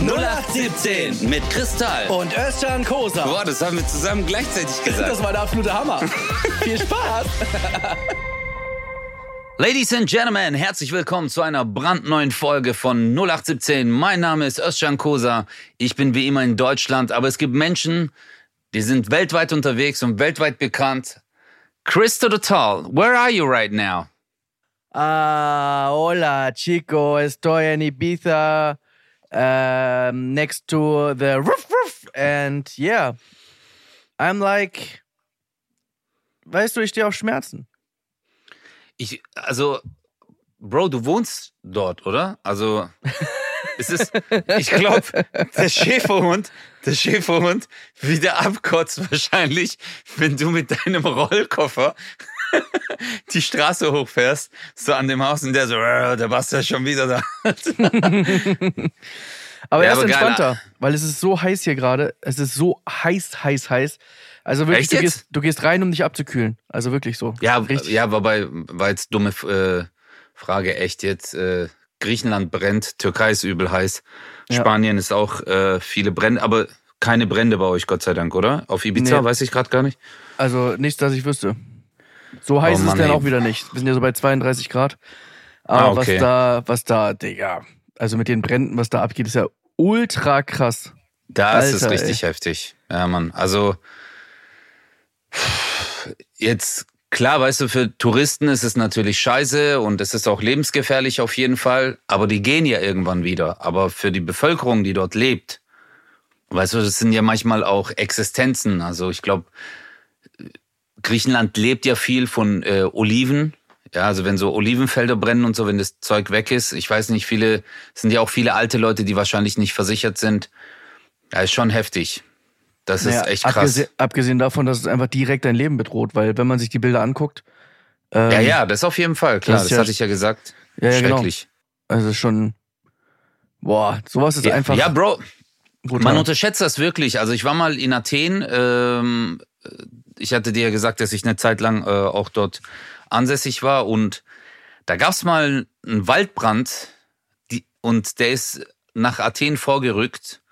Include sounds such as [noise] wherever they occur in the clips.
0817 mit Kristall. Und Özcan Kosa. Boah, das haben wir zusammen gleichzeitig gesagt. Das war der absolute Hammer. [laughs] Viel Spaß. Ladies and Gentlemen, herzlich willkommen zu einer brandneuen Folge von 0817. Mein Name ist Özcan Kosa. Ich bin wie immer in Deutschland, aber es gibt Menschen, die sind weltweit unterwegs und weltweit bekannt. Christo Total, where are you right now? Ah, hola, chico. Estoy en Ibiza, um, next to the roof, roof. And yeah, I'm like, weißt du, ich stehe auf Schmerzen. Ich, also, Bro, du wohnst dort, oder? Also, [laughs] es ist, ich glaube, der Schäferhund, der Schäferhund wieder abkotzt wahrscheinlich, wenn du mit deinem Rollkoffer [laughs] die Straße hochfährst, so an dem Haus und der so, "Äh, der Bastard ist schon wieder da. [laughs] Aber Ja, er ist aber entspannter, weil es ist so heiß hier gerade. Es ist so heiß, heiß, heiß. Also wirklich, du gehst, du gehst rein, um dich abzukühlen. Also wirklich so. Ja, Richtig. ja, wobei, war jetzt dumme äh, Frage, echt jetzt. Äh, Griechenland brennt, Türkei ist übel heiß, Ja. Spanien ist auch äh, viele Brände, aber keine Brände bei euch, Gott sei Dank, oder? Auf Ibiza, Nee. weiß ich gerade gar nicht. Also nichts, dass ich wüsste. So heiß Oh ist es dann ey. auch wieder nicht. Wir sind ja so bei 32 Grad. Aber Ah, okay. was da, was da, Digga, also mit den Bränden, was da abgeht, ist ja ultra krass. Das ist Alter, richtig heftig. Ja, Mann. Also jetzt klar, weißt du, für Touristen ist es natürlich scheiße und es ist auch lebensgefährlich auf jeden Fall, aber die gehen ja irgendwann wieder. Aber für die Bevölkerung, die dort lebt, weißt du, das sind ja manchmal auch Existenzen. Also ich glaube, Griechenland lebt ja viel von äh, Oliven. Ja, also wenn so Olivenfelder brennen und so, wenn das Zeug weg ist, ich weiß nicht, viele, es sind ja auch viele alte Leute, die wahrscheinlich nicht versichert sind. Ja, ist schon heftig. Das Naja, ist echt krass. Abgesehen, abgesehen davon, dass es einfach direkt dein Leben bedroht, weil wenn man sich die Bilder anguckt, ähm, Ja, ja, das auf jeden Fall, klar, das das, ja- hatte ich ja gesagt. Ja, ja, genau. Schrecklich. also schon, boah, sowas ist Ja, einfach ja, Bro, brutal. man unterschätzt das wirklich. Also ich war mal in Athen, ähm, ich hatte dir ja gesagt, dass ich eine Zeit lang äh, auch dort ansässig war und da gab's mal einen Waldbrand die, und der ist nach Athen vorgerückt,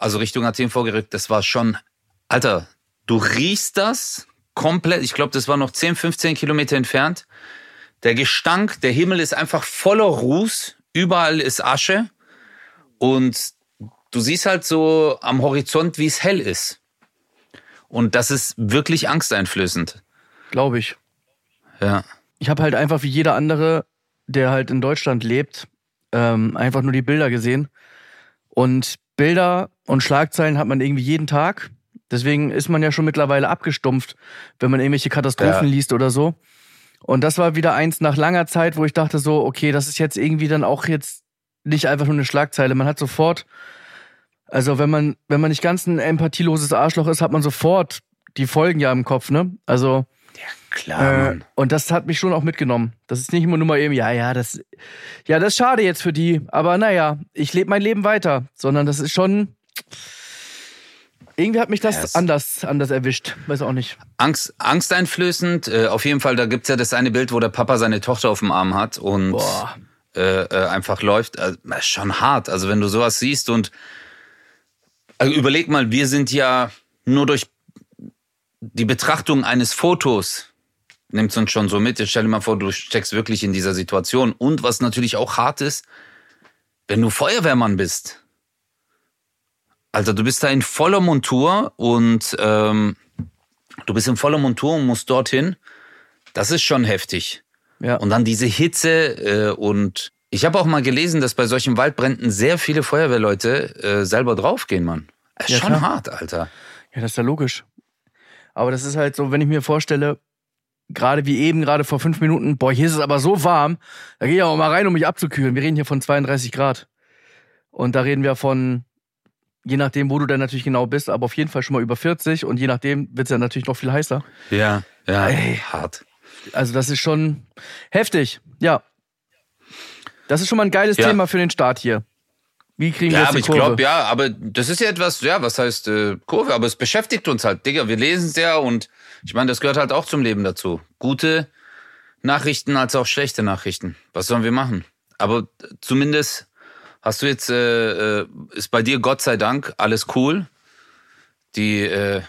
also Richtung Athen vorgerückt, das war schon, Alter, du riechst das komplett, ich glaube, das war noch 10, 15 Kilometer entfernt. Der Gestank, der Himmel ist einfach voller Ruß, überall ist Asche und du siehst halt so am Horizont, wie es hell ist. Und das ist wirklich angsteinflößend. glaube ich. Ja. Ich habe halt einfach wie jeder andere, der halt in Deutschland lebt, ähm, einfach nur die Bilder gesehen. Und Bilder und Schlagzeilen hat man irgendwie jeden Tag. Deswegen ist man ja schon mittlerweile abgestumpft, wenn man irgendwelche Katastrophen Ja. liest oder so. Und das war wieder eins nach langer Zeit, wo ich dachte so, okay, das ist jetzt irgendwie dann auch jetzt nicht einfach nur eine Schlagzeile. Man hat sofort, also wenn man, wenn man nicht ganz ein empathieloses Arschloch ist, hat man sofort die Folgen ja im Kopf, ne? Also, Klar, äh, Mann. und das hat mich schon auch mitgenommen. Das ist nicht immer nur mal eben, ja, ja, das, ja, das ist schade jetzt für die, aber naja, ich lebe mein Leben weiter, sondern das ist schon, irgendwie hat mich das Ja, es- anders, anders erwischt. Weiß auch nicht. Angst, angsteinflößend. Äh, auf jeden Fall, da gibt's ja das eine Bild, wo der Papa seine Tochter auf dem Arm hat und äh, äh, einfach läuft. Das ist schon hart. Also wenn du sowas siehst und also überleg mal, wir sind ja nur durch die Betrachtung eines Fotos nimmt uns schon so mit. Jetzt stell dir mal vor, du steckst wirklich in dieser Situation. Und was natürlich auch hart ist, wenn du Feuerwehrmann bist. Also du bist da in voller Montur und ähm, du bist in voller Montur und musst dorthin. Das ist schon heftig. Ja. Und dann diese Hitze äh, und ich habe auch mal gelesen, dass bei solchen Waldbränden sehr viele Feuerwehrleute äh, selber draufgehen, Mann. Das ist Ja, schon klar. hart, Alter. Ja, das ist ja logisch. Aber das ist halt so, wenn ich mir vorstelle, gerade wie eben, gerade vor fünf Minuten, boah, hier ist es aber so warm, da gehe ich auch mal rein, um mich abzukühlen. Wir reden hier von 32 Grad. Und da reden wir von, je nachdem, wo du dann natürlich genau bist, aber auf jeden Fall schon mal über 40 und je nachdem wird's ja natürlich noch viel heißer. Ja, ja, Ey. hart. Also das ist schon heftig, ja. Das ist schon mal ein geiles Ja. Thema für den Start hier. Wie kriegen wir Ja, jetzt aber ich glaube, ja, aber das ist ja etwas, ja, was heißt äh, Kurve, aber es beschäftigt uns halt, Digga, wir lesen es ja und ich meine, das gehört halt auch zum Leben dazu. Gute Nachrichten als auch schlechte Nachrichten. Was sollen wir machen? Aber zumindest Hast du jetzt, äh, äh, ist bei dir Gott sei Dank alles cool? Die, äh,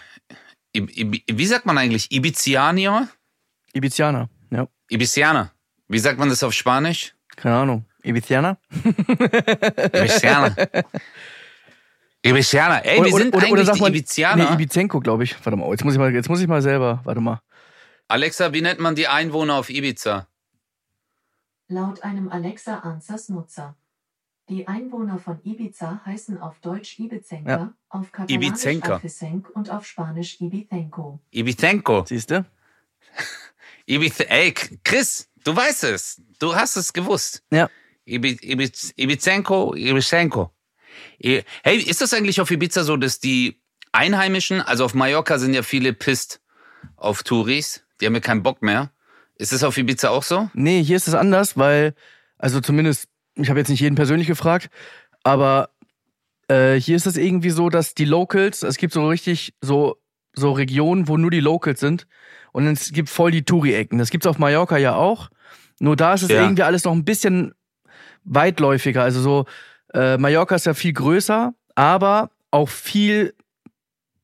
wie sagt man eigentlich, Ibizianier? Ibizianer, ja. Ibizianer. Wie sagt man das auf Spanisch? Keine Ahnung. Ibizianer? [laughs] Ibizianer. Ibizianer. Ey, wir sind oder, eigentlich oder sag mal, Ibizianer. Nee, Ibizenko, glaube ich. Warte mal, jetzt muss ich mal, jetzt muss ich mal selber, warte mal. Alexa, wie nennt man die Einwohner auf Ibiza? Laut einem Alexa Answers Nutzer. Die Einwohner von Ibiza heißen auf Deutsch Ibizenka, ja. auf Katalanisch Afisenk und auf Spanisch Ibizenko. Ibizenko. Siehst du? [laughs] Ibiz Ey, Chris, du weißt es. Du hast es gewusst. Ja. Ibi Ibiz Ibizenko, Ibizenko. Hey, ist das eigentlich auf Ibiza so, dass die Einheimischen, also auf Mallorca sind ja viele pisst auf Touris, die haben ja keinen Bock mehr. Ist das auf Ibiza auch so? Nee, hier ist es anders, weil, also zumindest, ich habe jetzt nicht jeden persönlich gefragt, aber äh, hier ist es irgendwie so, dass die Locals, es gibt so richtig so, so Regionen, wo nur die Locals sind und es gibt voll die Touri-Ecken. Das gibt's auf Mallorca ja auch. Nur da ist es ja. irgendwie alles noch ein bisschen weitläufiger. Also so, äh, Mallorca ist ja viel größer, aber auch viel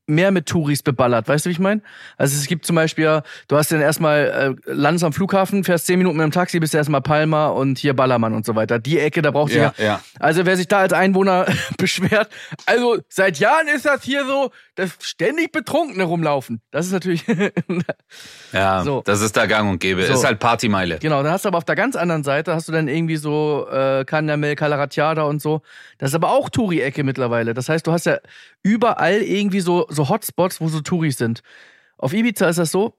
mehr mit Touris beballert. Weißt du, wie ich meine? Also es gibt zum Beispiel, du hast dann erstmal, äh, landest am Flughafen, fährst zehn Minuten mit dem Taxi, bist erstmal Palma und hier Ballermann und so weiter. Die Ecke, da braucht ja, ihr. Ja. Also wer sich da als Einwohner [laughs] beschwert, also seit Jahren ist das hier so, dass ständig Betrunkene rumlaufen. Das ist natürlich. [laughs] ja, so. das ist da gang und gäbe. So. Ist halt Partymeile. Genau, dann hast du aber auf der ganz anderen Seite, hast du dann irgendwie so äh, Canyamel, Calaratiada und so. Das ist aber auch Touri-Ecke mittlerweile. Das heißt, du hast ja überall irgendwie so, so Hotspots, wo so Touris sind. Auf Ibiza ist das so,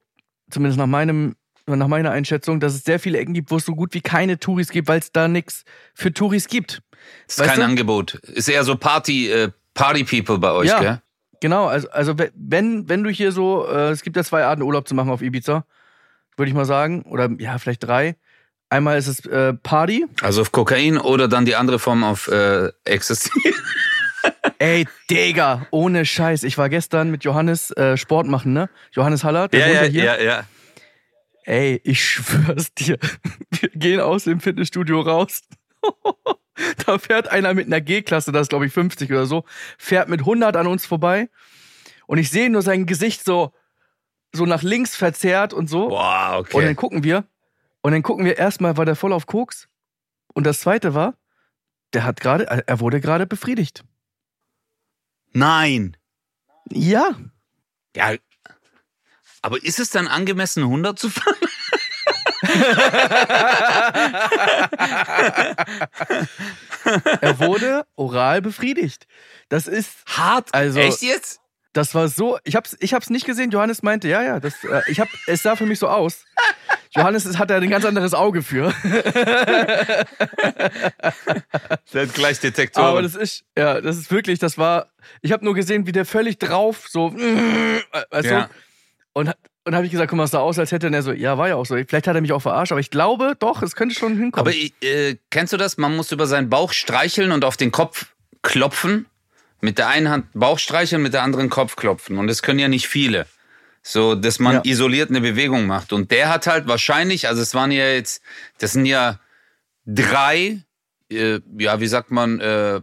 zumindest nach meinem nach meiner Einschätzung, dass es sehr viele Ecken gibt, wo es so gut wie keine Touris gibt, weil es da nichts für Touris gibt. Das ist weißt kein du? Angebot. Ist eher so Party, äh, Party People bei euch, ja, gell? Genau, also, also wenn, wenn du hier so, äh, es gibt ja zwei Arten Urlaub zu machen auf Ibiza, würde ich mal sagen, oder ja, vielleicht drei. Einmal ist es äh, Party. Also auf Kokain oder dann die andere Form auf äh, Ecstasy. [laughs] Ey, Digga, ohne Scheiß. Ich war gestern mit Johannes äh, Sport machen, ne? Johannes Haller, der ja, wohnt ja, hier. Ja, ja. Ey, ich schwör's dir. [laughs] Wir gehen aus dem Fitnessstudio raus. [laughs] da fährt einer mit einer G-Klasse, das ist glaube ich 50 oder so, fährt mit 100 an uns vorbei. Und ich sehe nur sein Gesicht so, so nach links verzerrt und so. Boah, okay. Und dann gucken wir. Und dann gucken wir erstmal, war der voll auf Koks. Und das zweite war, der hat gerade, er wurde gerade befriedigt. Nein. Ja. Ja. Aber ist es dann angemessen, 100 zu fahren? [laughs] er wurde oral befriedigt. Das ist hart. Also, Echt jetzt? Das war so, ich hab's, ich hab's nicht gesehen. Johannes meinte, ja, ja, das, äh, ich hab, es sah für mich so aus. Johannes hat da ein ganz anderes Auge für. [laughs] der hat gleich Detektoren. Aber das ist, ja, das ist wirklich, das war, ich habe nur gesehen, wie der völlig drauf, so, weißt ja. du, und, und habe ich gesagt, guck mal, es sah aus, als hätte er so, ja, war ja auch so. Vielleicht hat er mich auch verarscht, aber ich glaube doch, es könnte schon hinkommen. Aber äh, kennst du das? Man muss über seinen Bauch streicheln und auf den Kopf klopfen mit der einen Hand Bauch streicheln, mit der anderen Kopf klopfen. Und das können ja nicht viele. So, dass man ja. isoliert eine Bewegung macht. Und der hat halt wahrscheinlich, also es waren ja jetzt, das sind ja drei, äh, ja, wie sagt man, äh,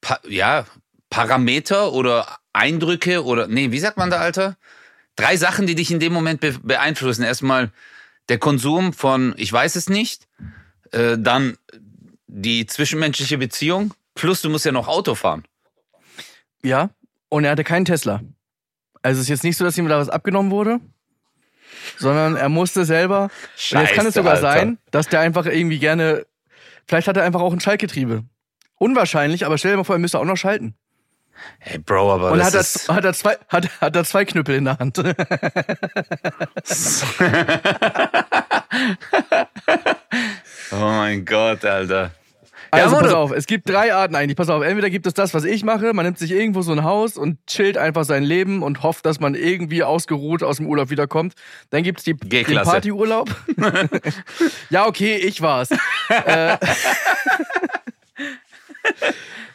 pa ja, Parameter oder Eindrücke oder, nee, wie sagt man da, Alter? Drei Sachen, die dich in dem Moment be beeinflussen. Erstmal der Konsum von, ich weiß es nicht, äh, dann die zwischenmenschliche Beziehung, plus du musst ja noch Auto fahren. Ja, und er hatte keinen Tesla. Also es ist jetzt nicht so, dass ihm da was abgenommen wurde, sondern er musste selber. Scheiße, jetzt kann es sogar Alter. sein, dass der einfach irgendwie gerne. Vielleicht hat er einfach auch ein Schaltgetriebe. Unwahrscheinlich, aber stell dir mal vor, er müsste auch noch schalten. Hey Bro, aber Und das hat, ist er, hat, er zwei, hat, hat er zwei Knüppel in der Hand. [laughs] oh mein Gott, Alter. Also ja, pass auf, es gibt drei Arten eigentlich. Pass auf, entweder gibt es das, was ich mache, man nimmt sich irgendwo so ein Haus und chillt einfach sein Leben und hofft, dass man irgendwie ausgeruht aus dem Urlaub wiederkommt. Dann gibt es die, den Partyurlaub. [laughs] ja, okay, ich war's. [laughs] äh,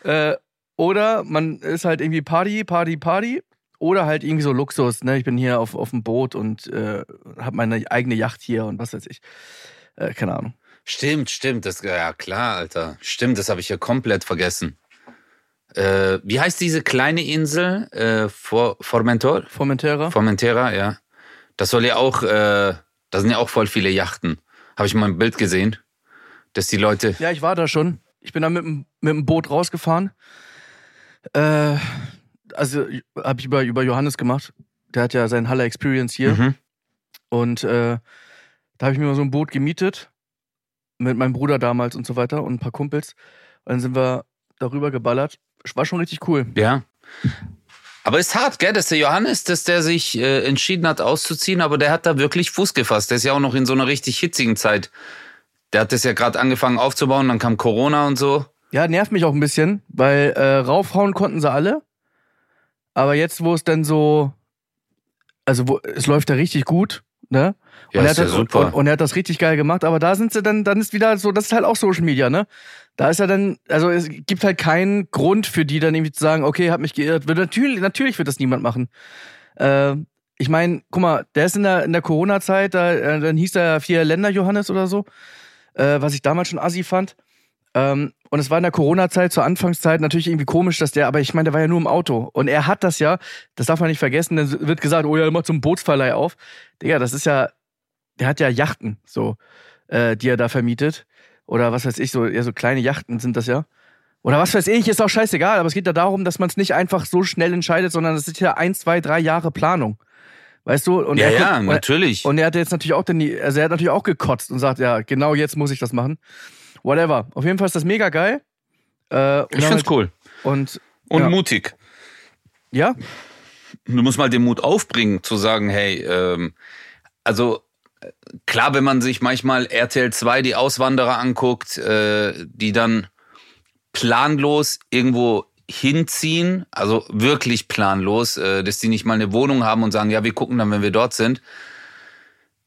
äh, oder man ist halt irgendwie Party, Party, Party. Oder halt irgendwie so Luxus, ne? Ich bin hier auf, auf dem Boot und äh, habe meine eigene Yacht hier und was weiß ich. Äh, keine Ahnung. Stimmt, stimmt. Das, ja, klar, Alter. Stimmt, das habe ich ja komplett vergessen. Äh, wie heißt diese kleine Insel? Äh, For Formentor? Formentera? Formentera, ja. Das soll ja auch, äh, da sind ja auch voll viele Yachten. Habe ich mal ein Bild gesehen, dass die Leute. Ja, ich war da schon. Ich bin da mit, mit dem Boot rausgefahren. Äh, also habe ich über, über Johannes gemacht. Der hat ja sein Halle Experience hier. Mhm. Und äh, da habe ich mir mal so ein Boot gemietet. Mit meinem Bruder damals und so weiter und ein paar Kumpels. Und dann sind wir darüber geballert. War schon richtig cool. Ja. Aber ist hart, gell, dass der Johannes, dass der sich äh, entschieden hat auszuziehen, aber der hat da wirklich Fuß gefasst. Der ist ja auch noch in so einer richtig hitzigen Zeit. Der hat das ja gerade angefangen aufzubauen, dann kam Corona und so. Ja, nervt mich auch ein bisschen, weil äh, raufhauen konnten sie alle. Aber jetzt, wo es dann so, also wo, es läuft ja richtig gut, ne? Ja, und, er hat ja das, super. Und, und, er hat das richtig geil gemacht, aber da sind sie dann, dann ist wieder so, das ist halt auch Social Media, ne? Da ist ja dann, also es gibt halt keinen Grund für die dann irgendwie zu sagen, okay, hab mich geirrt. Natürlich, natürlich wird das niemand machen. Äh, ich meine, guck mal, der ist in der, in der Corona-Zeit, da, äh, dann hieß er vier Länder Johannes oder so, äh, was ich damals schon assi fand. Ähm, und es war in der Corona-Zeit, zur Anfangszeit natürlich irgendwie komisch, dass der, aber ich meine, der war ja nur im Auto. Und er hat das ja, das darf man nicht vergessen, dann wird gesagt, oh ja, er macht so einen Bootsverleih auf. Digga, das ist ja, der hat ja Yachten, so, äh, die er da vermietet. Oder was weiß ich, so, eher so kleine Yachten sind das ja. Oder was weiß ich, ist auch scheißegal, aber es geht ja darum, dass man es nicht einfach so schnell entscheidet, sondern es ist ja ein, zwei, drei Jahre Planung. Weißt du? Und ja, er, ja, natürlich. Und er hat jetzt natürlich auch den, also er hat natürlich auch gekotzt und sagt, ja, genau jetzt muss ich das machen. Whatever. Auf jeden Fall ist das mega geil. Äh, ich find's halt, cool. Und, und ja. mutig. Ja. Du musst mal den Mut aufbringen, zu sagen, hey, ähm, also klar, wenn man sich manchmal RTL 2 die Auswanderer anguckt, äh, die dann planlos irgendwo hinziehen, also wirklich planlos, äh, dass die nicht mal eine Wohnung haben und sagen, ja, wir gucken dann, wenn wir dort sind.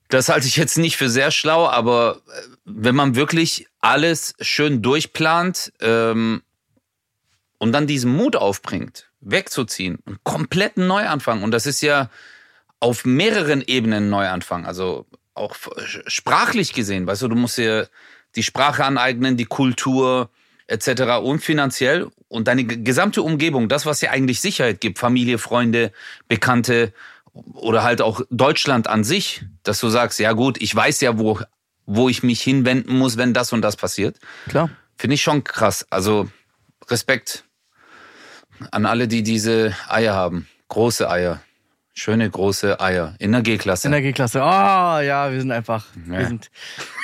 Das halte ich jetzt nicht für sehr schlau, aber äh, wenn man wirklich alles schön durchplant ähm, und dann diesen Mut aufbringt, wegzuziehen, einen kompletten Neuanfang, und das ist ja auf mehreren Ebenen Neuanfang, also auch sprachlich gesehen, weißt du, du musst dir die Sprache aneignen, die Kultur etc. und finanziell und deine gesamte Umgebung, das, was dir eigentlich Sicherheit gibt, Familie, Freunde, Bekannte oder halt auch Deutschland an sich, dass du sagst, ja gut, ich weiß ja, wo, wo ich mich hinwenden muss, wenn das und das passiert. Klar. Finde ich schon krass. Also Respekt an alle, die diese Eier haben. Große Eier. Schöne große Eier in der G-Klasse. In der G-Klasse. Oh, ja, wir sind einfach, ja. wir sind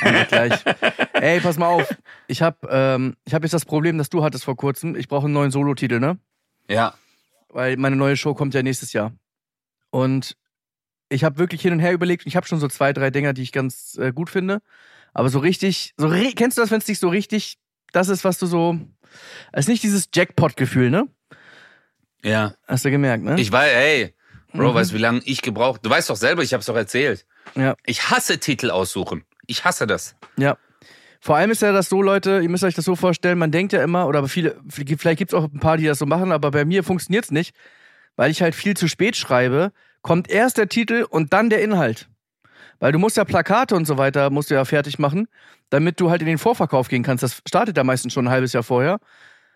einfach gleich. [laughs] Ey, pass mal auf. Ich habe ähm, ich hab jetzt das Problem, das du hattest vor kurzem. Ich brauche einen neuen Solo-Titel, ne? Ja. Weil meine neue Show kommt ja nächstes Jahr. Und ich habe wirklich hin und her überlegt. Ich habe schon so zwei, drei Dinger, die ich ganz äh, gut finde. Aber so richtig, so kennst du das, wenn es dich so richtig, das ist, was du so, es ist nicht dieses Jackpot-Gefühl, ne? Ja. Hast du gemerkt, ne? Ich weiß, ey, Bro, mhm. weißt du, wie lange ich gebraucht? Du weißt doch selber, ich hab's doch erzählt. Ja. Ich hasse Titel aussuchen. Ich hasse das. Ja. Vor allem ist ja das so, Leute, ihr müsst euch das so vorstellen, man denkt ja immer, oder viele, vielleicht gibt's auch ein paar, die das so machen, aber bei mir funktioniert's nicht, weil ich halt viel zu spät schreibe, kommt erst der Titel und dann der Inhalt. Weil du musst ja Plakate und so weiter, musst du ja fertig machen, damit du halt in den Vorverkauf gehen kannst. Das startet ja meistens schon ein halbes Jahr vorher.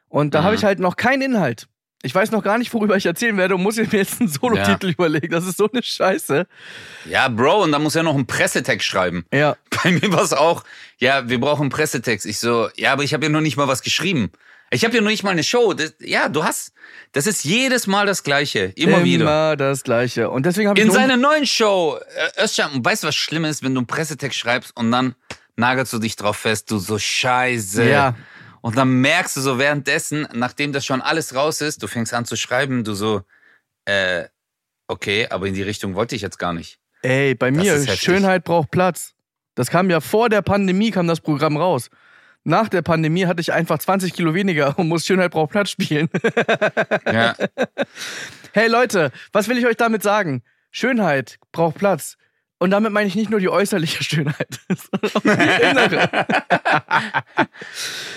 Und da mhm. habe ich halt noch keinen Inhalt. Ich weiß noch gar nicht, worüber ich erzählen werde und muss mir jetzt einen Solo-Titel ja. überlegen. Das ist so eine Scheiße. Ja, Bro, und dann muss er noch einen Pressetext schreiben. Ja. Bei mir war es auch, ja, wir brauchen einen Pressetext. Ich so, ja, aber ich habe ja noch nicht mal was geschrieben. Ich habe ja noch nicht mal eine Show. Das, ja, du hast, das ist jedes Mal das Gleiche. Immer, Immer wieder. Immer das Gleiche. Und deswegen habe ich. In seiner neuen Show, äh, Özcan, weißt du, was schlimm ist, wenn du einen Pressetext schreibst und dann nagelst du dich drauf fest, du so Scheiße. Ja. Und dann merkst du so währenddessen, nachdem das schon alles raus ist, du fängst an zu schreiben, du so, äh, okay, aber in die Richtung wollte ich jetzt gar nicht. Ey, bei mir, Schönheit braucht Platz. Das kam ja vor der Pandemie, kam das Programm raus. Nach der Pandemie hatte ich einfach 20 Kilo weniger und muss Schönheit braucht Platz spielen. ja. [laughs] Hey Leute, was will ich euch damit sagen? Schönheit braucht Platz. Und damit meine ich nicht nur die äußerliche [laughs] Schönheit, sondern auch die innere. [laughs]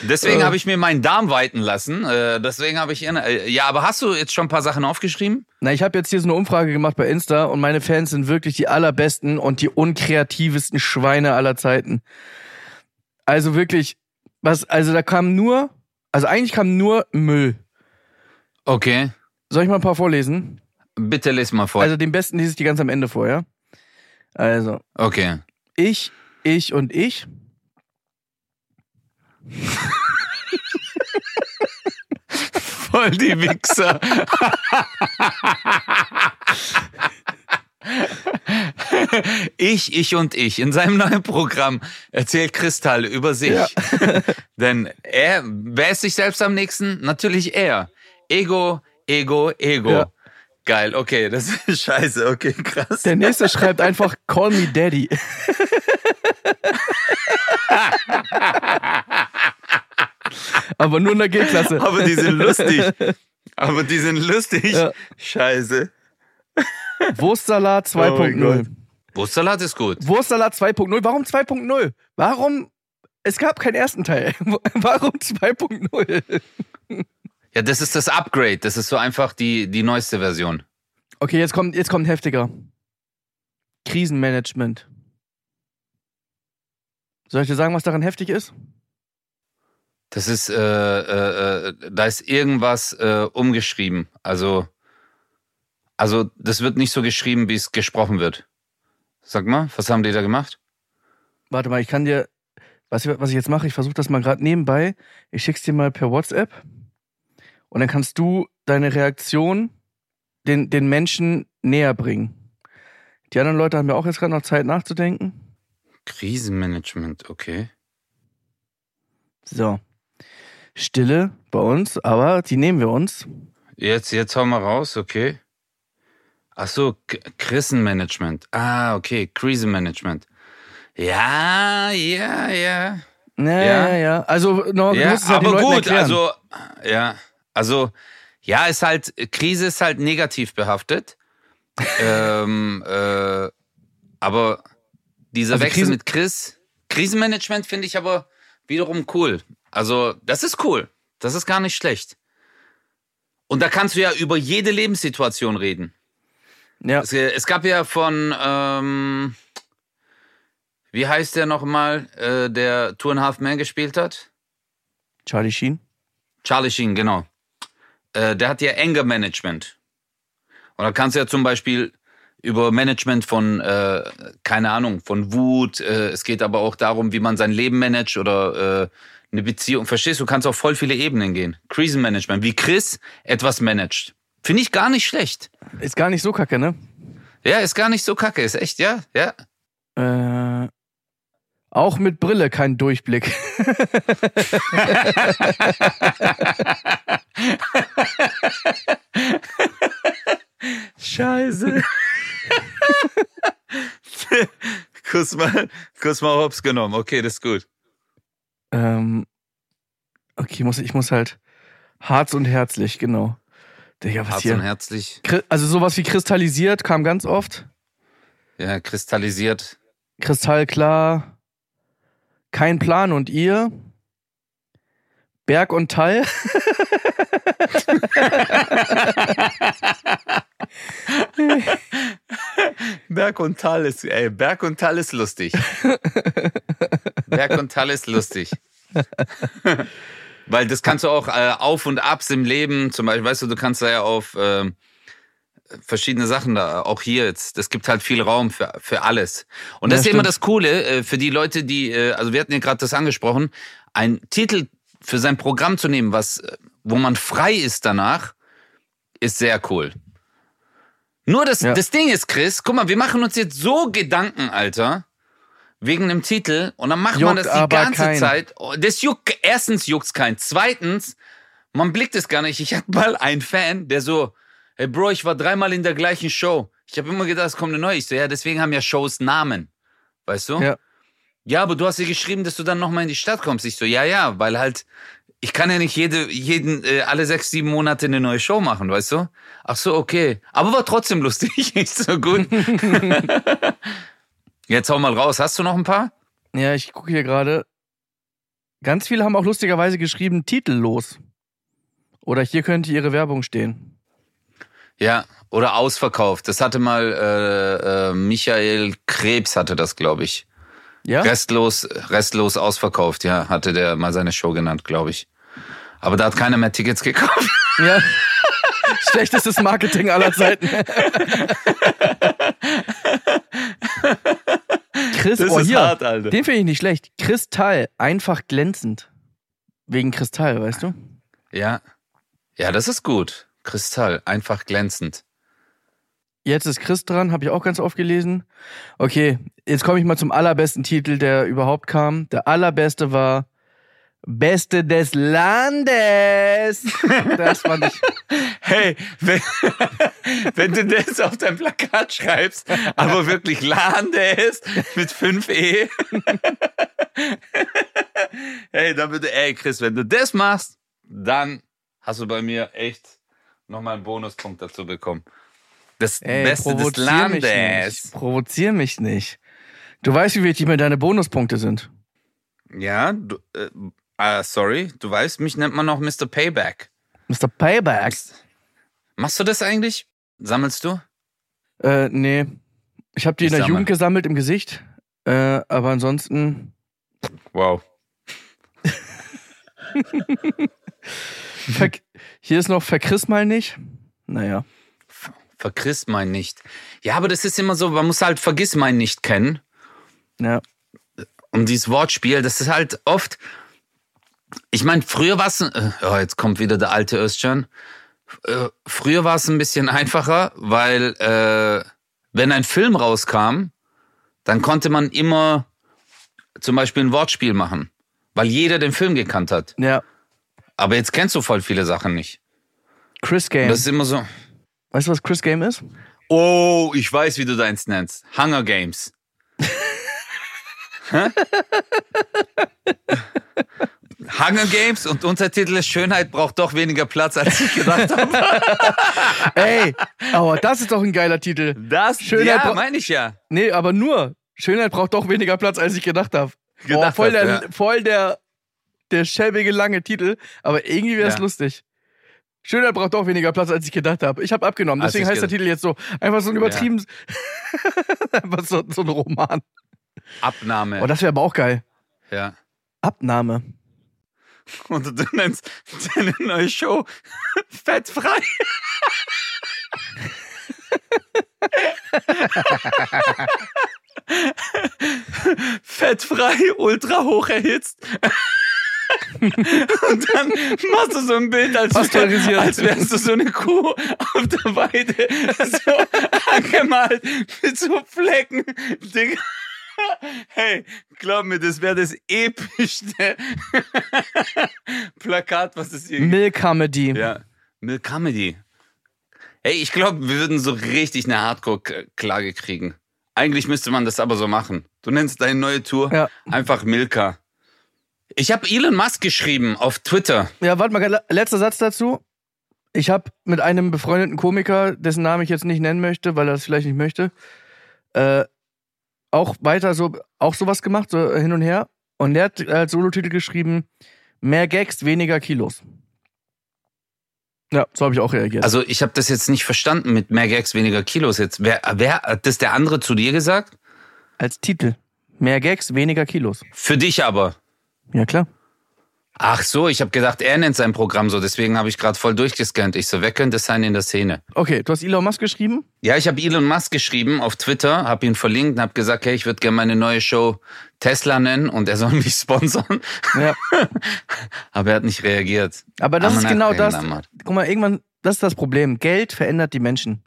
deswegen habe ich mir meinen Darm weiten lassen. Äh, deswegen habe ich. Äh, ja, aber hast du jetzt schon ein paar Sachen aufgeschrieben? Na, ich habe jetzt hier so eine Umfrage gemacht bei Insta und meine Fans sind wirklich die allerbesten und die unkreativsten Schweine aller Zeiten. Also wirklich, was, also da kam nur, also eigentlich kam nur Müll. Okay. Soll ich mal ein paar vorlesen? Bitte les mal vor. Also den besten lese ich die ganz am Ende vor, ja? Also. Okay. Ich, ich und ich. Voll die Wichser. Ich, ich und ich. In seinem neuen Programm erzählt Kristall über sich. Ja. [laughs] Denn er, wer ist sich selbst am nächsten? Natürlich er. Ego, Ego, Ego. Ja. Geil, okay, das ist [laughs] scheiße, okay, krass. Der nächste schreibt einfach Call me Daddy. [laughs] Aber nur in der G-Klasse. Aber die sind lustig. [laughs] Aber die sind lustig. Ja. Scheiße. Wurstsalat 2.0. Oh Wurstsalat ist gut. Wurstsalat 2.0. Warum 2.0? Warum? Es gab keinen ersten Teil. Warum 2.0? Ja, das ist das Upgrade. Das ist so einfach die, die neueste Version. Okay, jetzt kommt, jetzt kommt heftiger. Krisenmanagement. Soll ich dir sagen, was daran heftig ist? Das ist, äh, äh, äh, da ist irgendwas äh, umgeschrieben. Also, also das wird nicht so geschrieben, wie es gesprochen wird. Sag mal, was haben die da gemacht? Warte mal, ich kann dir, was, was ich jetzt mache, ich versuche das mal gerade nebenbei. Ich schick's dir mal per WhatsApp. Und dann kannst du deine Reaktion den, den Menschen näher bringen. Die anderen Leute haben ja auch jetzt gerade noch Zeit nachzudenken. Krisenmanagement, okay. So. Stille bei uns, aber die nehmen wir uns. Jetzt, jetzt hau mal raus, okay. Ach so, Krisenmanagement. Ah, okay, Krisenmanagement. Ja, ja, ja. Ja, ja, ja. Also, no, ja, aber gut, erklären. also, ja, also, ja, ist halt, Krise ist halt negativ behaftet. [laughs] ähm, äh, aber dieser also Wechsel Krise mit Chris, Krisenmanagement finde ich aber wiederum cool. Also, das ist cool. Das ist gar nicht schlecht. Und da kannst du ja über jede Lebenssituation reden. Ja. Es, es gab ja von, ähm, wie heißt der nochmal, äh, der Two and a Half Man gespielt hat? Charlie Sheen. Charlie Sheen, genau äh, der hat ja Anger Management. Und da kannst du ja zum Beispiel über Management von, äh, keine Ahnung, von Wut. Äh, es geht aber auch darum, wie man sein Leben managt oder äh, eine Beziehung. Verstehst du? Du kannst auf voll viele Ebenen gehen. Krisenmanagement, wie Chris etwas managt. Finde ich gar nicht schlecht. Ist gar nicht so kacke, ne? Ja, ist gar nicht so kacke. Ist echt, ja, ja. Äh, auch mit Brille kein Durchblick. Scheiße. [laughs] kurz mal, kurz mal hops genommen. Okay, das ist gut. Ähm, okay, ich muss, ich muss halt Harz und herzlich, genau. Digga, was Harz hier? und herzlich. Also sowas wie kristallisiert kam ganz oft. Ja, kristallisiert. Kristallklar. Kein Plan und ihr? Berg und Tal? Berg und Tal ist, ey, Berg und Tal ist lustig. Berg und Tal ist lustig. Weil das kannst du auch äh, auf und abs im Leben, zum Beispiel, weißt du, du kannst da ja auf äh, verschiedene Sachen da, auch hier jetzt. Es gibt halt viel Raum für, für alles. Und das ja, ist immer das Coole äh, für die Leute, die, äh, also wir hatten ja gerade das angesprochen, ein Titel für sein Programm zu nehmen, was, äh, wo man frei ist danach, ist sehr cool. Nur das, ja. das Ding ist, Chris, guck mal, wir machen uns jetzt so Gedanken, Alter, wegen dem Titel und dann macht juckt man das die ganze kein. Zeit. Oh, das juckt, erstens juckt's kein. Zweitens, man blickt es gar nicht. Ich hatte mal einen Fan, der so, Hey Bro, ich war dreimal in der gleichen Show. Ich habe immer gedacht, es kommt eine neue. Ich so, ja, deswegen haben ja Shows Namen. Weißt du? Ja. Ja, aber du hast ja geschrieben, dass du dann nochmal in die Stadt kommst. Ich so, ja, ja, weil halt, ich kann ja nicht jede, jeden, äh, alle sechs, sieben Monate eine neue Show machen, weißt du? Ach so, okay. Aber war trotzdem lustig, [laughs] nicht so gut. [laughs] Jetzt hau mal raus. Hast du noch ein paar? Ja, ich gucke hier gerade. Ganz viele haben auch lustigerweise geschrieben, titellos. Oder hier könnte ihre Werbung stehen. Ja, oder ausverkauft. Das hatte mal äh, äh, Michael Krebs hatte das, glaube ich. Ja? Restlos, restlos ausverkauft, ja, hatte der mal seine Show genannt, glaube ich. Aber da hat keiner mehr Tickets gekauft. Ja. [laughs] Schlechtestes Marketing aller Zeiten. Chris, Das oh ist hier, hart, Alter. den finde ich nicht schlecht. Kristall, einfach glänzend. Wegen Kristall, weißt du? Ja. Ja, das ist gut. Kristall, einfach glänzend. Jetzt ist Chris dran, habe ich auch ganz oft gelesen. Okay, jetzt komme ich mal zum allerbesten Titel, der überhaupt kam. Der allerbeste war Beste des Landes. [laughs] Das fand ich. Hey, wenn, [laughs] wenn du das auf dein Plakat schreibst, aber wirklich Landes mit 5E. [laughs] Hey, dann bitte, ey Chris, wenn du das machst, dann hast du bei mir echt nochmal einen Bonuspunkt dazu bekommen. Das Ey, Beste des mich Landes. nicht. Provozier mich nicht. Du weißt, wie wichtig mir deine Bonuspunkte sind. Ja, du, äh, ah, sorry, du weißt, mich nennt man noch Mr. Payback. Mr. Payback. Machst du das eigentlich? Sammelst du? Äh, nee. Ich habe die Ich in der sammel. Jugend gesammelt im Gesicht. Äh, aber ansonsten. Wow. [laughs] [laughs] Ver Hier ist noch Verchriss mal nicht. Naja. Vergiss mein nicht. Ja, aber das ist immer so, man muss halt vergiss mein nicht kennen. Ja. Und dieses Wortspiel, das ist halt oft. Ich meine, früher war es. Oh, jetzt kommt wieder der alte Özcan. Äh, Früher war es ein bisschen einfacher, weil äh, wenn ein Film rauskam, dann konnte man immer zum Beispiel ein Wortspiel machen, weil jeder den Film gekannt hat. Ja. Aber jetzt kennst du voll viele Sachen nicht. Chris Und Game. das ist immer so. weißt du, was Chris Game ist? Oh, ich weiß, wie du deins nennst. Hunger Games. Hunger Games und Untertitel ist Schönheit braucht doch weniger Platz, als ich gedacht habe. [laughs] Ey, aber das ist doch ein geiler Titel. Das, Schönheit ja, meine ich ja. Nee, aber nur. Schönheit braucht doch weniger Platz, als ich gedacht habe. Boah, voll hab, der, ja. voll der, der schäbige lange Titel, aber irgendwie wäre es Ja. lustig. Schönheit braucht doch weniger Platz, als ich gedacht habe. Ich habe abgenommen, deswegen heißt der Titel jetzt so. Einfach so ein übertrieben, [laughs] einfach so, so ein Roman. Abnahme. Oh, das wäre aber auch geil. ja. Abnahme. Und du nennst deine neue Show fettfrei. fettfrei, ultra hoch erhitzt. Und dann machst du so ein Bild, als, Pasteurisiert. als wärst du so eine Kuh auf der Weide, so angemalt mit so Flecken. Digga. Hey, glaub mir, das wäre das epischste Plakat, was es je Milk Comedy. ja, Milk Comedy. Hey, ich glaube, wir würden so richtig eine Hardcore-Klage kriegen. Eigentlich müsste man das aber so machen. Du nennst deine neue Tour Ja. einfach Milka. Ich habe Elon Musk geschrieben auf Twitter. Ja, warte mal, letzter Satz dazu. Ich habe mit einem befreundeten Komiker, dessen Namen ich jetzt nicht nennen möchte, weil er das vielleicht nicht möchte, äh, auch weiter so, auch sowas gemacht, so hin und her. Und der hat als Solotitel geschrieben, mehr Gags, weniger Kilos. Ja, so habe ich auch reagiert. Also ich habe das jetzt nicht verstanden mit mehr Gags, weniger Kilos jetzt. Wer, wer hat das der andere zu dir gesagt? als Titel. Mehr Gags, weniger Kilos. Für dich aber. Ja, klar. Ach so, ich habe gedacht, er nennt sein Programm so. Deswegen habe ich gerade voll durchgescannt. Ich so, wer könnte es sein in der Szene? Okay, du hast Elon Musk geschrieben? Ja, ich habe Elon Musk geschrieben auf Twitter, habe ihn verlinkt und habe gesagt, hey, ich würde gerne meine neue Show Tesla nennen und er soll [laughs] mich sponsern. Ja. [laughs] Aber er hat nicht reagiert. Aber das ist genau das. Guck mal, irgendwann, das ist das Problem. Geld verändert die Menschen.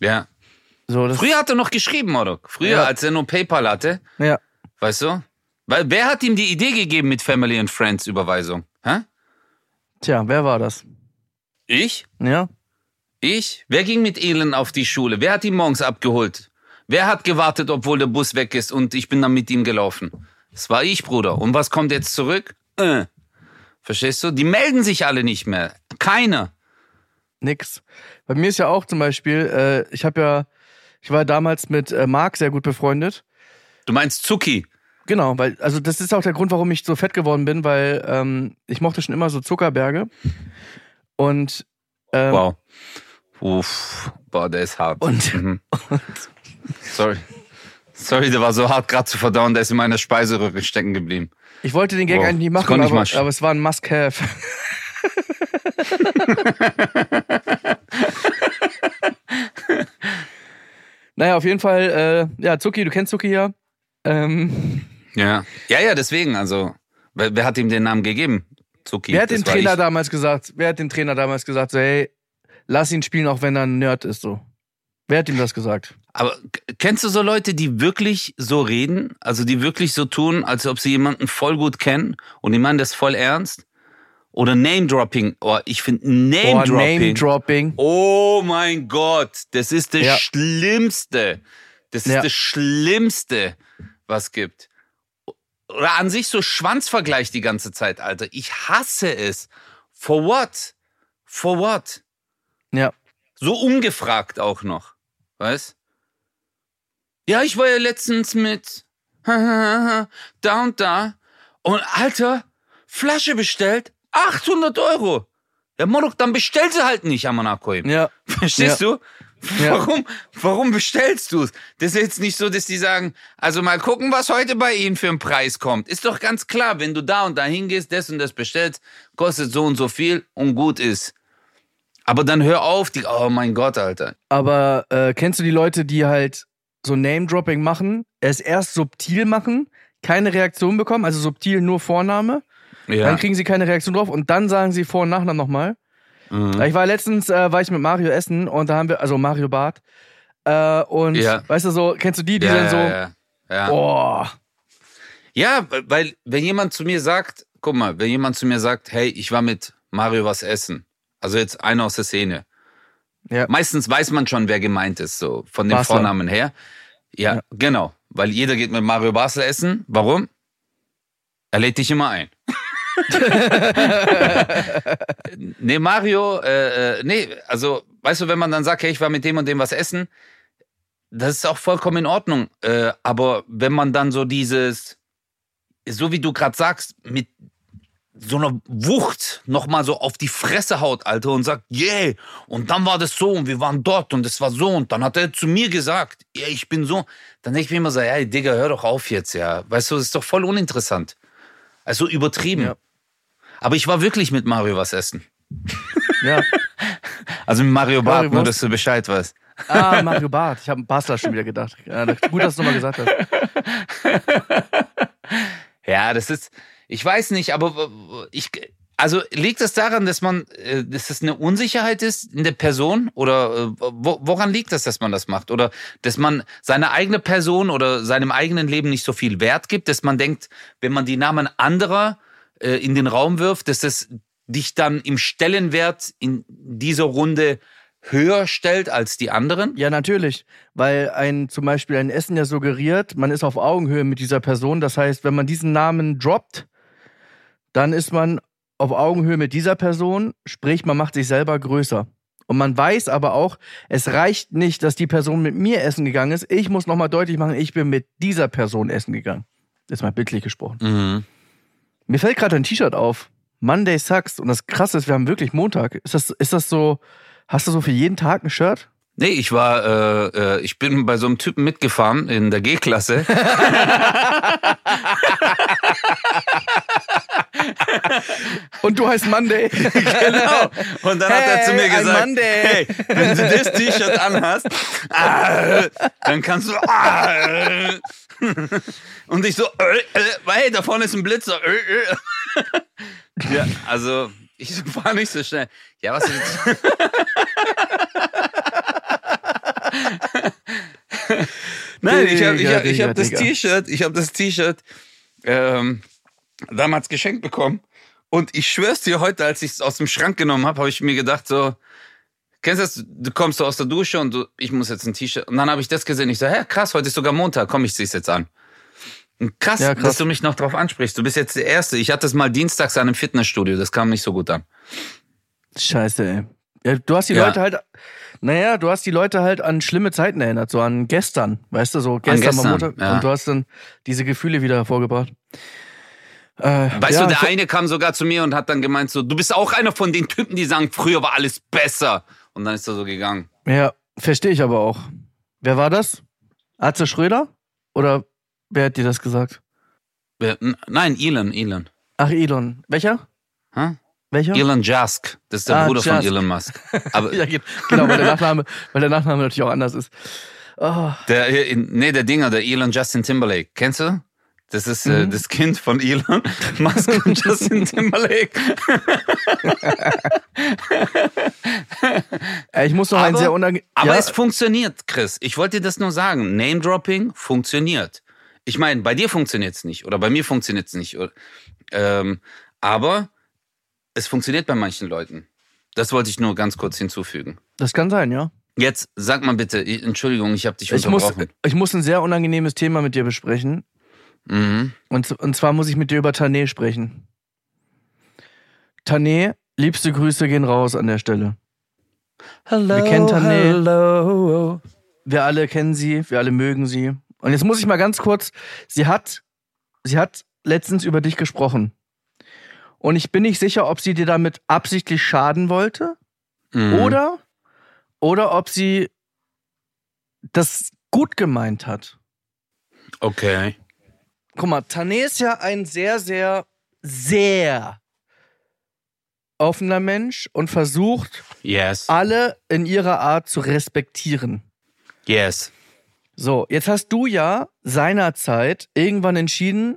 Ja. So, das, Früher hat er noch geschrieben, oder? Früher, Ja. als er nur PayPal hatte, Ja. weißt du? Weil wer hat ihm die Idee gegeben mit Family and Friends Überweisung? Hä? Tja, wer war das? Ich? Ja. Ich? Wer ging mit Elon auf die Schule? Wer hat ihn morgens abgeholt? Wer hat gewartet, obwohl der Bus weg ist und ich bin dann mit ihm gelaufen? Das war ich, Bruder. Und was kommt jetzt zurück? Äh. Verstehst du? Die melden sich alle nicht mehr. Keiner. Nix. Bei mir ist ja auch zum Beispiel, äh, ich habe ja, ich war damals mit äh, Marc sehr gut befreundet. Du meinst Zucki? Genau, weil, also das ist auch der Grund, warum ich so fett geworden bin, weil ähm, ich mochte schon immer so Zuckerberge. Und, ähm, Wow. Uff. Boah, der ist hart. Und- Mhm. [laughs] Sorry. Sorry, der war so hart gerade zu verdauen, der ist in meiner Speiseröhre stecken geblieben. Ich wollte den Gag wow. eigentlich nicht machen, aber, nicht aber, es war ein Must-Have. [laughs] naja, auf jeden Fall, äh, ja, Zuki, du kennst Zuki ja. Ähm, ja. Ja, ja, deswegen, also, wer, wer hat ihm den Namen gegeben? Zuki. Wer hat den Trainer ich. damals gesagt, wer hat den Trainer damals gesagt, so, hey, lass ihn spielen, auch wenn er ein Nerd ist, so? Wer hat ihm das gesagt? Aber kennst du so Leute, die wirklich so reden? Also die wirklich so tun, als ob sie jemanden voll gut kennen und die meinen das voll ernst? Oder Name-Dropping. Oh, ich finde Name-Dropping. Oh, Name-Dropping. Oh mein Gott, das ist das ja. Schlimmste. Das ist ja. das Schlimmste, was gibt. Oder an sich so Schwanzvergleich die ganze Zeit, Alter. Ich hasse es. For what? For what? Ja. So ungefragt auch noch. Weißt? Ja, ich war ja letztens mit [laughs] da und da. Und Alter, Flasche bestellt, 800 Euro. Ja, Monok, dann bestell sie halt nicht, Amanakoim. Ja. Verstehst ja. du? Warum, ja. warum bestellst du es? Das ist jetzt nicht so, dass die sagen, also mal gucken, was heute bei Ihnen für ein Preis kommt. Ist doch ganz klar, wenn du da und da hingehst, das und das bestellst, kostet so und so viel und gut ist. Aber dann hör auf, die, oh mein Gott, Alter. Aber äh, kennst du die Leute, die halt so Name-Dropping machen, es erst subtil machen, keine Reaktion bekommen, also subtil nur Vorname ja. Dann kriegen sie keine Reaktion drauf und dann sagen sie Vor- und Nachnamen nochmal. Mhm. Ich war letztens, äh, war ich mit Mario essen und da haben wir, also Mario Bart. Äh, und ja. weißt du so, kennst du die, die ja, dann so. Ja, ja. Oh. ja, weil wenn jemand zu mir sagt, guck mal, wenn jemand zu mir sagt, hey, ich war mit Mario was essen, also jetzt einer aus der Szene. Ja. Meistens weiß man schon, wer gemeint ist, so von dem Basler. Vornamen her. Ja, ja, genau. Weil jeder geht mit Mario Basler essen. Warum? Er lädt dich immer ein. [laughs] nee, Mario, äh, äh, nee, also, weißt du, wenn man dann sagt, hey, ich war mit dem und dem was essen, das ist auch vollkommen in Ordnung. Äh, aber wenn man dann so dieses, so wie du gerade sagst, mit so einer Wucht nochmal so auf die Fresse haut, Alter, und sagt, yeah, und dann war das so und wir waren dort und es war so und dann hat er zu mir gesagt, yeah, ich bin so. Dann denke ich mir immer so, hey, Digga, hör doch auf jetzt, ja. Weißt du, das ist doch voll uninteressant. Also übertrieben. Ja. Aber ich war wirklich mit Mario was essen. Ja. [laughs] Also mit Mario Bart, Mario nur dass du Bescheid weißt. Ah, Mario Bart. Ich habe an Basler schon wieder gedacht. Gut, dass du nochmal gesagt hast. [laughs] Ja, das ist, ich weiß nicht, aber ich, also liegt das daran, dass man, äh, dass das eine Unsicherheit ist in der Person oder äh, woran liegt das, dass man das macht oder dass man seine eigene Person oder seinem eigenen Leben nicht so viel Wert gibt, dass man denkt, wenn man die Namen anderer äh, in den Raum wirft, dass es dich dann im Stellenwert in dieser Runde höher stellt als die anderen? Ja, natürlich. Weil ein zum Beispiel ein Essen ja suggeriert, man ist auf Augenhöhe mit dieser Person. Das heißt, wenn man diesen Namen droppt, dann ist man auf Augenhöhe mit dieser Person, sprich, man macht sich selber größer. Und man weiß aber auch, es reicht nicht, dass die Person mit mir essen gegangen ist. Ich muss nochmal deutlich machen, ich bin mit dieser Person essen gegangen. Jetzt mal bildlich gesprochen. Mhm. Mir fällt gerade ein T-Shirt auf. Monday Sucks. Und das Krasse ist, wir haben wirklich Montag. Ist das, ist das so, hast du so für jeden Tag ein Shirt? Nee, ich war, äh, äh, ich bin bei so einem Typen mitgefahren in der G-Klasse. [laughs] [laughs] [laughs] Und du heißt Monday. [laughs] genau. Und dann hey, hat er zu mir gesagt, hey, wenn du das T-Shirt anhast, ah, dann kannst du. Ah, und ich so, äh, äh, hey, da vorne ist ein Blitzer. Äh, äh. ja, also ich fahre nicht so schnell. Ja, was jetzt? [laughs] Nein, ich habe ich hab, ich hab das T-Shirt, ich habe das T-Shirt ähm, damals geschenkt bekommen. Und ich schwör's dir, heute, als ich es aus dem Schrank genommen habe, habe ich mir gedacht, so, kennst du das, du kommst so aus der Dusche und du, ich muss jetzt ein T-Shirt. Und dann habe ich das gesehen. Ich so, hä, krass, heute ist sogar Montag, komm, ich zieh's jetzt an. Krass, ja, krass, dass du mich noch drauf ansprichst. Du bist jetzt der Erste. Ich hatte es mal dienstags an einem Fitnessstudio, das kam nicht so gut an. Scheiße, ey. Ja, du hast die ja. Leute halt, naja, du hast die Leute halt an schlimme Zeiten erinnert, so an gestern, weißt du, so gestern, gestern war Montag und du hast dann diese Gefühle wieder hervorgebracht. Äh, weißt ja, du, der eine kam sogar zu mir und hat dann gemeint so, du bist auch einer von den Typen, die sagen, früher war alles besser. Und dann ist er so gegangen. Ja, verstehe ich aber auch. Wer war das? Atze Schröder? Oder wer hat dir das gesagt? Wer, nein, Elon, Elon. Ach, Elon. Welcher? Huh? Welcher? Elon Musk. Das ist der ah, Bruder Jusk. von Elon Musk. Aber [laughs] ja, genau, weil der Nachname, weil der Nachname natürlich auch anders ist. Oh. Der, nee, der Dinger, der Elon Justin Timberlake. Kennst du? Das ist äh, mhm. das Kind von Elon Musk und [laughs] Justin Timberlake. ich muss noch aber, ein sehr unangenehm. Aber ja. es funktioniert, Chris. Ich wollte dir das nur sagen. Name-Dropping funktioniert. Ich meine, bei dir funktioniert es nicht oder bei mir funktioniert es nicht. Ähm, aber es funktioniert bei manchen Leuten. Das wollte ich nur ganz kurz hinzufügen. Das kann sein, ja. Jetzt sag mal bitte, Entschuldigung, ich habe dich ich unterbrochen. Muss, ich muss ein sehr unangenehmes Thema mit dir besprechen. Mhm. Und, und zwar muss ich mit dir über Tané sprechen. Tané, liebste Grüße gehen raus an der Stelle. Hello, wir kennen Tané. Hello. Wir alle kennen sie, wir alle mögen sie. Und jetzt muss ich mal ganz kurz, sie hat, sie hat letztens über dich gesprochen. Und ich bin nicht sicher, ob sie dir damit absichtlich schaden wollte mhm. oder, oder ob sie das gut gemeint hat. Okay. Guck mal, Tané ist ja ein sehr, sehr, sehr offener Mensch und versucht, yes. alle in ihrer Art zu respektieren. Yes. So, jetzt hast du ja seinerzeit irgendwann entschieden,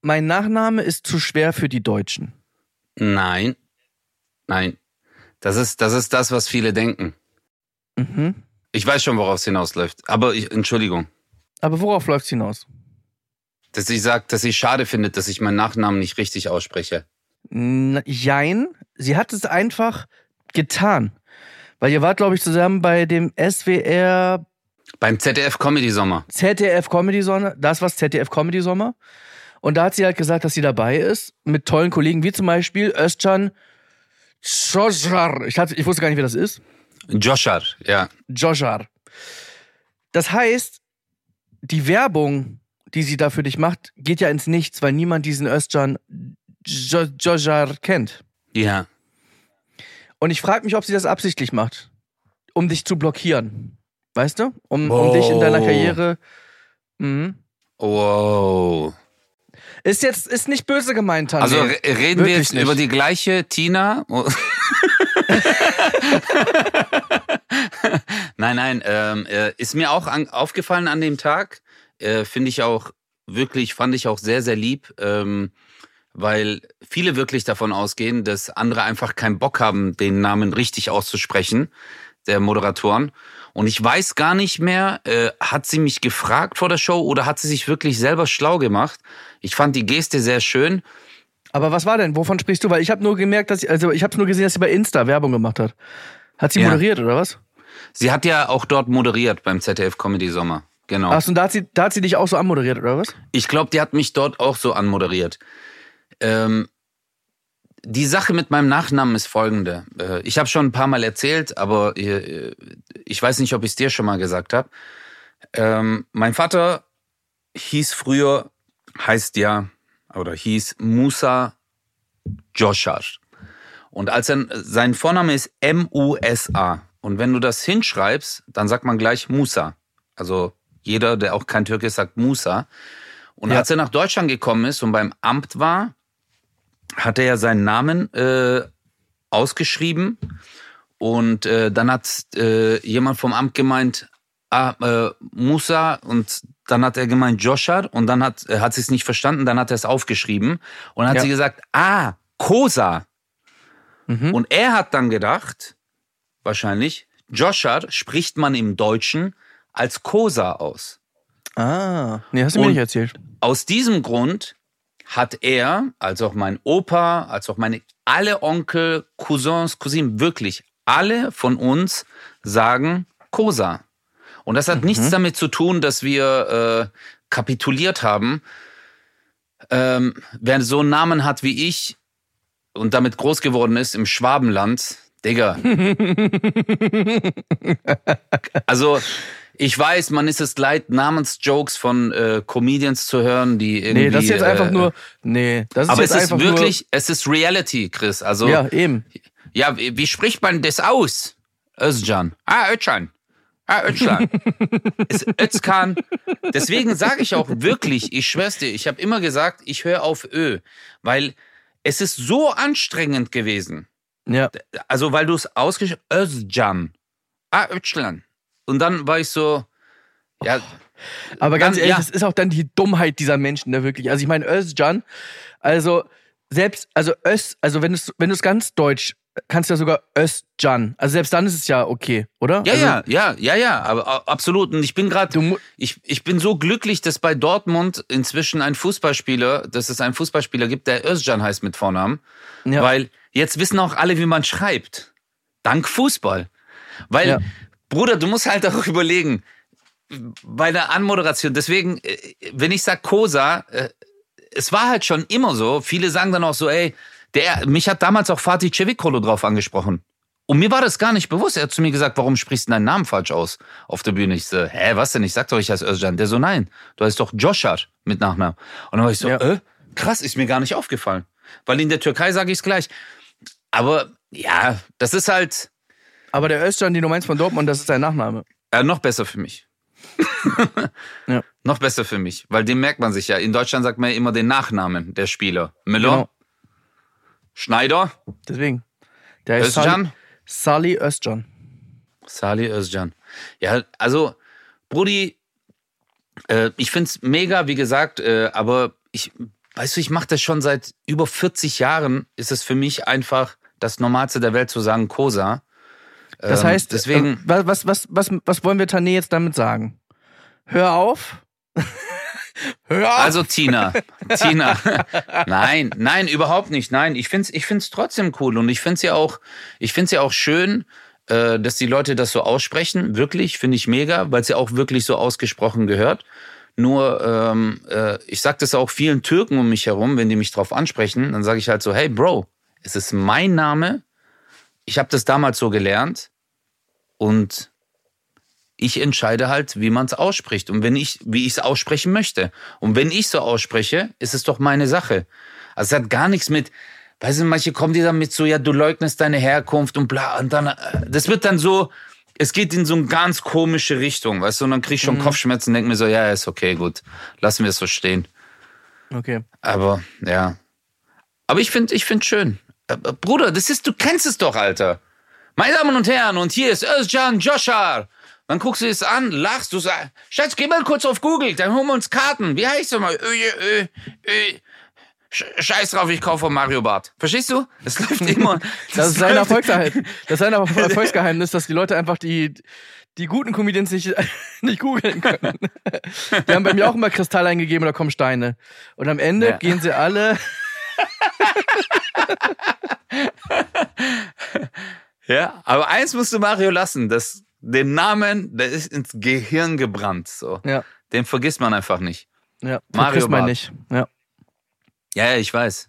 mein Nachname ist zu schwer für die Deutschen. Nein. Nein. Das ist, das ist das, was viele denken. Mhm. Ich weiß schon, worauf es hinausläuft. Aber ich, Entschuldigung. Aber worauf läuft es hinaus? Dass sie sagt, dass sie schade findet, dass ich meinen Nachnamen nicht richtig ausspreche. Jein. Sie hat es einfach getan. Weil ihr wart, glaube ich, zusammen bei dem SWR. Beim ZDF Comedy Sommer. ZDF Comedy Sommer. Das war ZDF Comedy Sommer. Und da hat sie halt gesagt, dass sie dabei ist. Mit tollen Kollegen, wie zum Beispiel Özcan Joshar. Ich, ich wusste gar nicht, wer das ist. Joshar, ja. Joshar. Das heißt, die Werbung die sie da für dich macht, geht ja ins Nichts, weil niemand diesen Özcan Jojar kennt. Ja. Und ich frage mich, ob sie das absichtlich macht, um dich zu blockieren. Weißt du? Um, wow. um dich in deiner Karriere. Mhm. Wow. Ist jetzt ist nicht böse gemeint, Tanja. Also reden Wirklich wir jetzt nicht. über die gleiche Tina? [laughs] [laughs] nein, nein, ähm, äh, ist mir auch an, aufgefallen an dem Tag äh, finde ich auch wirklich, fand ich auch sehr, sehr lieb, ähm, weil viele wirklich davon ausgehen, dass andere einfach keinen Bock haben, den Namen richtig auszusprechen, der Moderatoren. Und ich weiß gar nicht mehr, äh, hat sie mich gefragt vor der Show oder hat sie sich wirklich selber schlau gemacht? Ich fand die Geste sehr schön. Aber was war denn? Wovon sprichst du? Weil ich habe nur gemerkt, dass sie, also ich habe nur gesehen, dass sie bei Insta Werbung gemacht hat. Hat sie ja. moderiert oder was? Sie hat ja auch dort moderiert beim ZDF Comedy Sommer. Genau. Achso, und da hat, sie, da hat sie dich auch so anmoderiert, oder was? Ich glaube, die hat mich dort auch so anmoderiert. Ähm, die Sache mit meinem Nachnamen ist folgende. Äh, ich habe schon ein paar Mal erzählt, aber äh, ich weiß nicht, ob ich es dir schon mal gesagt habe. Ähm, mein Vater hieß früher, heißt ja, oder hieß Musa Joshar. Und als er, sein Vorname ist M-U-S-A. Und wenn du das hinschreibst, dann sagt man gleich Musa. Also jeder, der auch kein Türke ist, sagt Musa. Und ja. als er nach Deutschland gekommen ist und beim Amt war, hat er ja seinen Namen äh, ausgeschrieben. Und äh, dann hat äh, jemand vom Amt gemeint, ah, äh, Musa. Und dann hat er gemeint Joshar. Und dann hat, äh, hat sie es nicht verstanden. Dann hat er es aufgeschrieben. Und dann hat ja. sie gesagt, ah, Kosa. Mhm. Und er hat dann gedacht, wahrscheinlich, Joshar spricht man im Deutschen als Kosa aus. Ah, nee, hast du mir nicht erzählt. Aus diesem Grund hat er, als auch mein Opa, als auch meine alle Onkel, Cousins, Cousinen, wirklich alle von uns sagen Kosa. Und das hat mhm. nichts damit zu tun, dass wir äh, kapituliert haben. Ähm, wer so einen Namen hat wie ich und damit groß geworden ist im Schwabenland, Digga. [laughs] also ich weiß, man ist es leid, Namensjokes von äh, Comedians zu hören, die irgendwie. Nee, das ist jetzt einfach äh, nur. Nee, das ist aber jetzt es ist wirklich, es ist Reality, Chris. Also. Ja, eben. Ja, wie, wie spricht man das aus? Özcan. Ah, Özcan. Ah, Özcan. [laughs] ist Özkan. Deswegen sage ich auch wirklich, ich schwör's dir, ich habe immer gesagt, ich höre auf Ö, weil es ist so anstrengend gewesen. Ja. Also, weil du es ausgesprochen Özcan. Ah, Özcan. Und dann war ich so, ja. Aber ganz dann, ehrlich, ja. das ist auch dann die Dummheit dieser Menschen, da wirklich. Also ich meine, Özcan, also selbst, also Öz, also wenn du es wenn du's ganz deutsch, kannst du ja sogar Özcan. Also selbst dann ist es ja okay, oder? Ja, also, ja, ja, ja, ja, aber absolut. Und ich bin gerade, ich, ich bin so glücklich, dass bei Dortmund inzwischen ein Fußballspieler, dass es einen Fußballspieler gibt, der Özcan heißt mit Vornamen. ja. Weil jetzt wissen auch alle, wie man schreibt. Dank Fußball. Weil, Ja. Bruder, du musst halt auch [laughs] überlegen, bei der Anmoderation, deswegen, äh, wenn ich sag Kosa, äh, es war halt schon immer so, viele sagen dann auch so, ey, der, mich hat damals auch Fatih Cevicolo drauf angesprochen. Und mir war das gar nicht bewusst. Er hat zu mir gesagt, warum sprichst du deinen Namen falsch aus auf der Bühne? Ich so, hä, was denn? Ich sag doch, ich heiße Özcan. Der so, nein, du heißt doch Joshar mit Nachnamen. Und dann war ich so, Ja. äh, krass, ist mir gar nicht aufgefallen. Weil in der Türkei sage ich es gleich. Aber ja, das ist halt Aber der Özcan, den du meinst von Dortmund, das ist sein Nachname. äh, noch besser für mich. [laughs] Ja. Noch besser für mich, weil den merkt man sich ja. In Deutschland sagt man ja immer den Nachnamen der Spieler. Müller, Genau. Schneider, Deswegen. Der heißt Sali, Özcan, Sali Özcan. Özcan. Ja, also, Brudi, äh, ich find's mega, wie gesagt, äh, aber ich, weißt du, ich mache das schon seit über 40 Jahren. Ist es für mich einfach das Normalste der Welt zu sagen, Kosa. Das Ähm, heißt, deswegen. äh, was, was, was, was, was wollen wir Tané jetzt damit sagen? Hör auf. [laughs] Hör auf. Also Tina, [laughs] Tina, nein, nein, überhaupt nicht, nein. Ich find's, ich find's trotzdem cool und ich find's ja auch, ich find's ja auch schön, äh, dass die Leute das so aussprechen. Wirklich, finde ich mega, weil es ja auch wirklich so ausgesprochen gehört. Nur, ähm, äh, ich sag das auch vielen Türken um mich herum, wenn die mich drauf ansprechen, dann sage ich halt so, hey Bro, es ist mein Name. Ich habe das damals so gelernt und ich entscheide halt, wie man es ausspricht und wenn ich, wie ich es aussprechen möchte. Und wenn ich so ausspreche, ist es doch meine Sache. Also es hat gar nichts mit, weißt du, manche kommen dir dann mit so, ja, du leugnest deine Herkunft und bla, und dann, äh, das wird dann so, es geht in so eine ganz komische Richtung, weißt du, und dann krieg ich schon Kopfschmerzen und denk mir so, ja, ist okay, gut, lassen wir es so stehen. Okay. Aber, ja. Aber ich finde, ich finde schön. Äh, äh, Bruder, das ist, du kennst es doch, Alter. Meine Damen und Herren, und hier ist Özcan Joshar. Dann guckst du es an, lachst, du sagst, Schatz, geh mal kurz auf Google, dann holen wir uns Karten. Wie heißt du mal? Ö, ö, ö. Sch- Scheiß drauf, ich kaufe Mario Bart. Verstehst du? Es läuft immer. [laughs] Das ist sein Erfolgsgeheimnis. [laughs] Das ist sein Erfolgsgeheimnis, dass die Leute einfach die, die guten Comedians nicht, [laughs] nicht googeln können. Die haben bei mir auch immer Kristall eingegeben, da kommen Steine. Und am Ende Ja. gehen sie alle. Ja, aber eins musst du Mario lassen, das, den Namen, der ist ins Gehirn gebrannt, so. Ja, Den vergisst man einfach nicht. ja. Mario Barth. nicht. Ja. Ja, ja, ich weiß.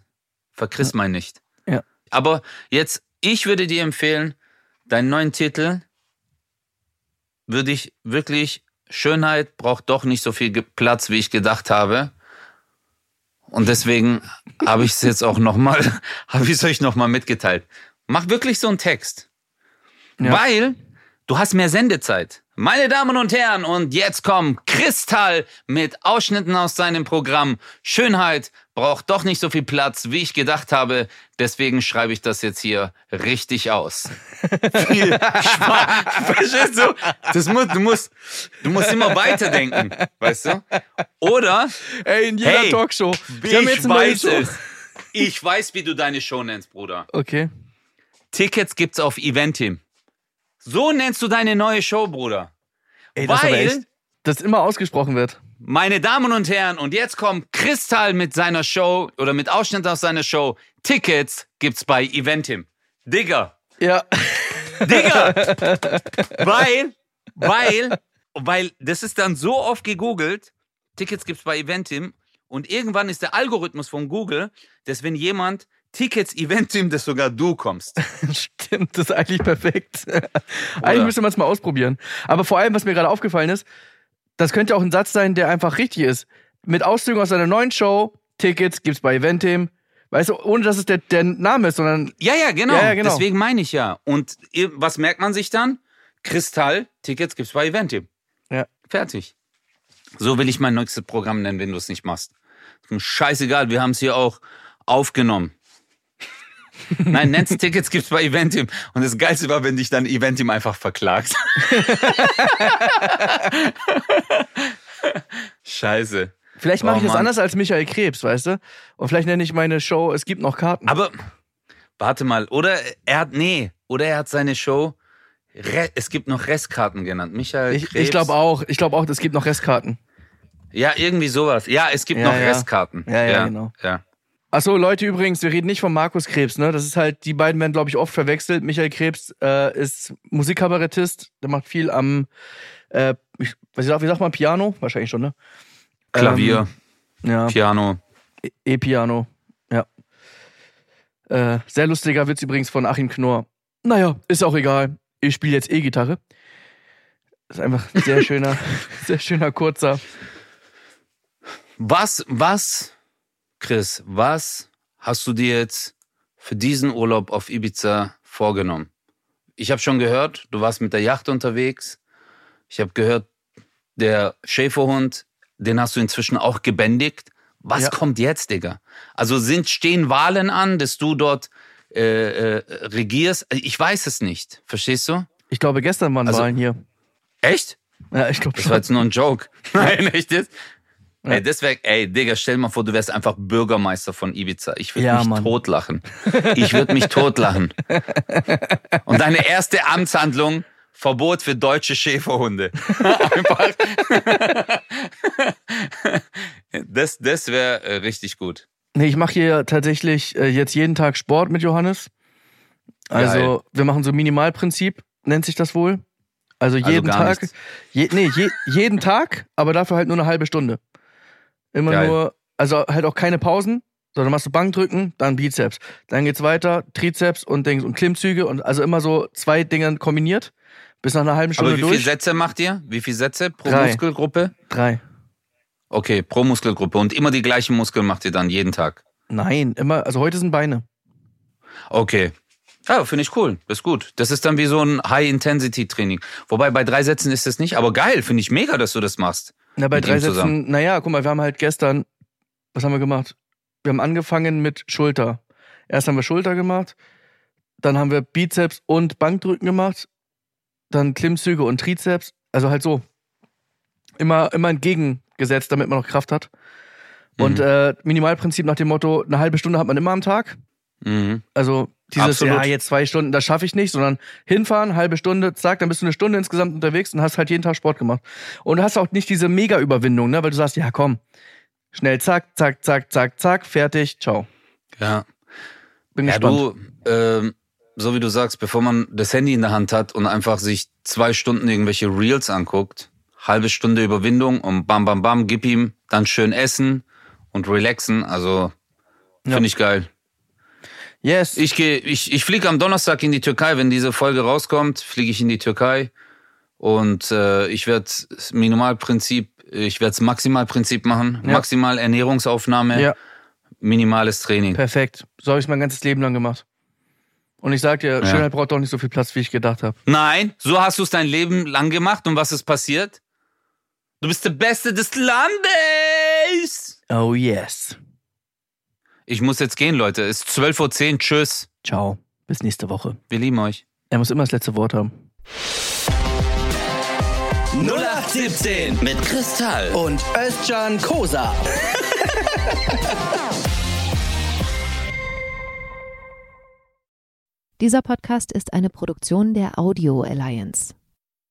Verkriss mein nicht. Ja. Aber jetzt, ich würde dir empfehlen, deinen neuen Titel würde ich wirklich, Schönheit braucht doch nicht so viel Platz, wie ich gedacht habe. Und deswegen habe ich es jetzt auch nochmal, [laughs] habe ich es euch nochmal mitgeteilt. Mach wirklich so einen Text. Ja. Weil du hast mehr Sendezeit. Meine Damen und Herren, und jetzt kommt Kristall mit Ausschnitten aus seinem Programm. Schönheit braucht doch nicht so viel Platz, wie ich gedacht habe. Deswegen schreibe ich das jetzt hier richtig aus. [laughs] Viel Spaß. Verstehst du? Das muss, du, musst, du musst immer weiterdenken, weißt du? Oder Ey, in jeder Hey, Talkshow. ich neue weiß es. Ich weiß, wie du deine Show nennst, Bruder. Okay. Tickets gibt's auf Eventim. So nennst du deine neue Show, Bruder. Ey, das ist Weil- echt, dass immer ausgesprochen wird. Meine Damen und Herren, und jetzt kommt Kristall mit seiner Show oder mit Ausschnitt aus seiner Show. Tickets gibt's bei Eventim. Digga, Ja. Digga! [laughs] weil, weil, weil, das ist dann so oft gegoogelt, Tickets gibt's bei Eventim und irgendwann ist der Algorithmus von Google, dass wenn jemand Tickets Eventim, dass sogar du kommst. [laughs] Stimmt, das ist eigentlich perfekt. eigentlich müsste man es mal ausprobieren. Aber vor allem, was mir gerade aufgefallen ist, das könnte auch ein Satz sein, der einfach richtig ist. Mit Auszügen aus einer neuen Show, Tickets gibt's bei Eventim. Weißt du, ohne dass es der, der Name ist, sondern Ja, ja, genau. Ja, ja, genau. Deswegen meine ich ja. Und was merkt man sich dann? Kristall, Tickets gibt's bei Eventim. Ja. Fertig. So will ich mein nächstes Programm nennen, wenn du es nicht machst. Scheißegal, wir haben es hier auch aufgenommen. Nein, Netz Tickets gibt's bei Eventim. Und das Geilste war, wenn dich dann Eventim einfach verklagt. [laughs] Scheiße. Vielleicht mache Oh, ich das Mann. anders als Michael Krebs, weißt du? Und vielleicht nenne ich meine Show, es gibt noch Karten. Aber warte mal, oder er hat, nee, oder er hat seine Show, Re, es gibt noch Restkarten genannt. Michael ich Krebs. ich glaube auch, ich glaube auch, es gibt noch Restkarten. Ja, irgendwie sowas. Ja, es gibt Ja, noch ja. Restkarten. Ja, ja, genau. Ja. Achso, Leute, übrigens, wir reden nicht von Markus Krebs, ne? Das ist halt, die beiden werden, glaube ich, oft verwechselt. Michael Krebs äh, ist Musikkabarettist, der macht viel am, äh, ich, was sagt, wie sagt man, Piano? Wahrscheinlich schon, ne? Klavier, Ähm, ja, Piano. E- E-Piano, ja. Äh, sehr lustiger Witz übrigens von Achim Knorr. Naja, ist auch egal. Ich spiele jetzt E-Gitarre. Ist einfach ein sehr [laughs] schöner, sehr schöner kurzer. Was, was, Chris, was hast du dir jetzt für diesen Urlaub auf Ibiza vorgenommen? Ich habe schon gehört, du warst mit der Yacht unterwegs. Ich habe gehört, der Schäferhund, den hast du inzwischen auch gebändigt. Was Ja. kommt jetzt, Digga? Also sind, stehen Wahlen an, dass du dort äh, äh, regierst? Ich weiß es nicht. Verstehst du? Ich glaube, gestern waren Also- Wahlen hier. Echt? Ja, ich glaube Das war schon. jetzt nur ein Joke. [laughs] Nein, echt jetzt? Ja. Ey, das wär, ey, Digga, stell mal vor, du wärst einfach Bürgermeister von Ibiza. Ich würde Ja, mich Mann. totlachen. Ich würde mich totlachen. Und deine erste Amtshandlung, Verbot für deutsche Schäferhunde. einfach. das das wäre äh, richtig gut. Nee, ich mache hier tatsächlich äh, jetzt jeden Tag Sport mit Johannes. Also, Geil. wir machen so Minimalprinzip, nennt sich das wohl. Also Also jeden gar Tag. Je, nee, je, jeden Tag, aber dafür halt nur eine halbe Stunde. Immer Geil. nur, also halt auch keine Pausen, sondern machst du Bankdrücken, dann Bizeps. Dann geht's weiter, Trizeps und Dings und Klimmzüge und also immer so zwei Dinge kombiniert. Bis nach einer halben Stunde Aber wie viele durch. Sätze macht ihr? Wie viele Sätze pro Drei. Muskelgruppe? Drei. Okay, pro Muskelgruppe. Und immer die gleichen Muskeln macht ihr dann jeden Tag. Nein, immer, also heute sind Beine. Okay. Ja, finde ich cool. Das ist gut. Das ist dann wie so ein High-Intensity-Training. Wobei bei drei Sätzen ist das nicht, aber geil, finde ich mega, dass du das machst. Na, bei drei. Sätzen, naja, guck mal, wir haben halt gestern, was haben wir gemacht? Wir haben angefangen mit Schulter. Erst haben wir Schulter gemacht, dann haben wir Bizeps und Bankdrücken gemacht, dann Klimmzüge und Trizeps, also halt so. Immer, immer entgegengesetzt, damit man noch Kraft hat. Und Mhm. äh, Minimalprinzip nach dem Motto, eine halbe Stunde hat man immer am Tag. Mhm. Also dieses, Absolut. ja, jetzt zwei Stunden, das schaffe ich nicht, sondern hinfahren, halbe Stunde, zack, dann bist du eine Stunde insgesamt unterwegs und hast halt jeden Tag Sport gemacht. Und du hast auch nicht diese Mega-Überwindung, ne, weil du sagst, ja komm, schnell, zack, zack, zack, zack, zack, fertig, ciao. Ja. Bin Ja, gespannt. du, ähm, so wie du sagst, bevor man das Handy in der Hand hat und einfach sich zwei Stunden irgendwelche Reels anguckt, halbe Stunde Überwindung und bam, bam, bam, gib ihm, dann schön essen und relaxen. Also, finde Ja. ich geil. Yes. Ich gehe, ich, ich fliege am Donnerstag in die Türkei. Wenn diese Folge rauskommt, fliege ich in die Türkei. Und äh, ich werde Minimalprinzip, ich werde es Maximalprinzip machen. Ja. Maximal Ernährungsaufnahme, ja, minimales Training. perfekt. So habe ich mein ganzes Leben lang gemacht. Und ich sag dir, Ja. Schönheit braucht doch nicht so viel Platz, wie ich gedacht habe. Nein, so hast du es dein Leben lang gemacht. Und was ist passiert? Du bist der Beste des Landes. Oh yes. Ich muss jetzt gehen, Leute. Es ist 12.10 Uhr. Tschüss. Ciao. Bis nächste Woche. Wir lieben euch. Er muss immer das letzte Wort haben. 0817 Mit Kristall. und Özcan Kosa. [laughs] Dieser Podcast ist eine Produktion der Audio Alliance.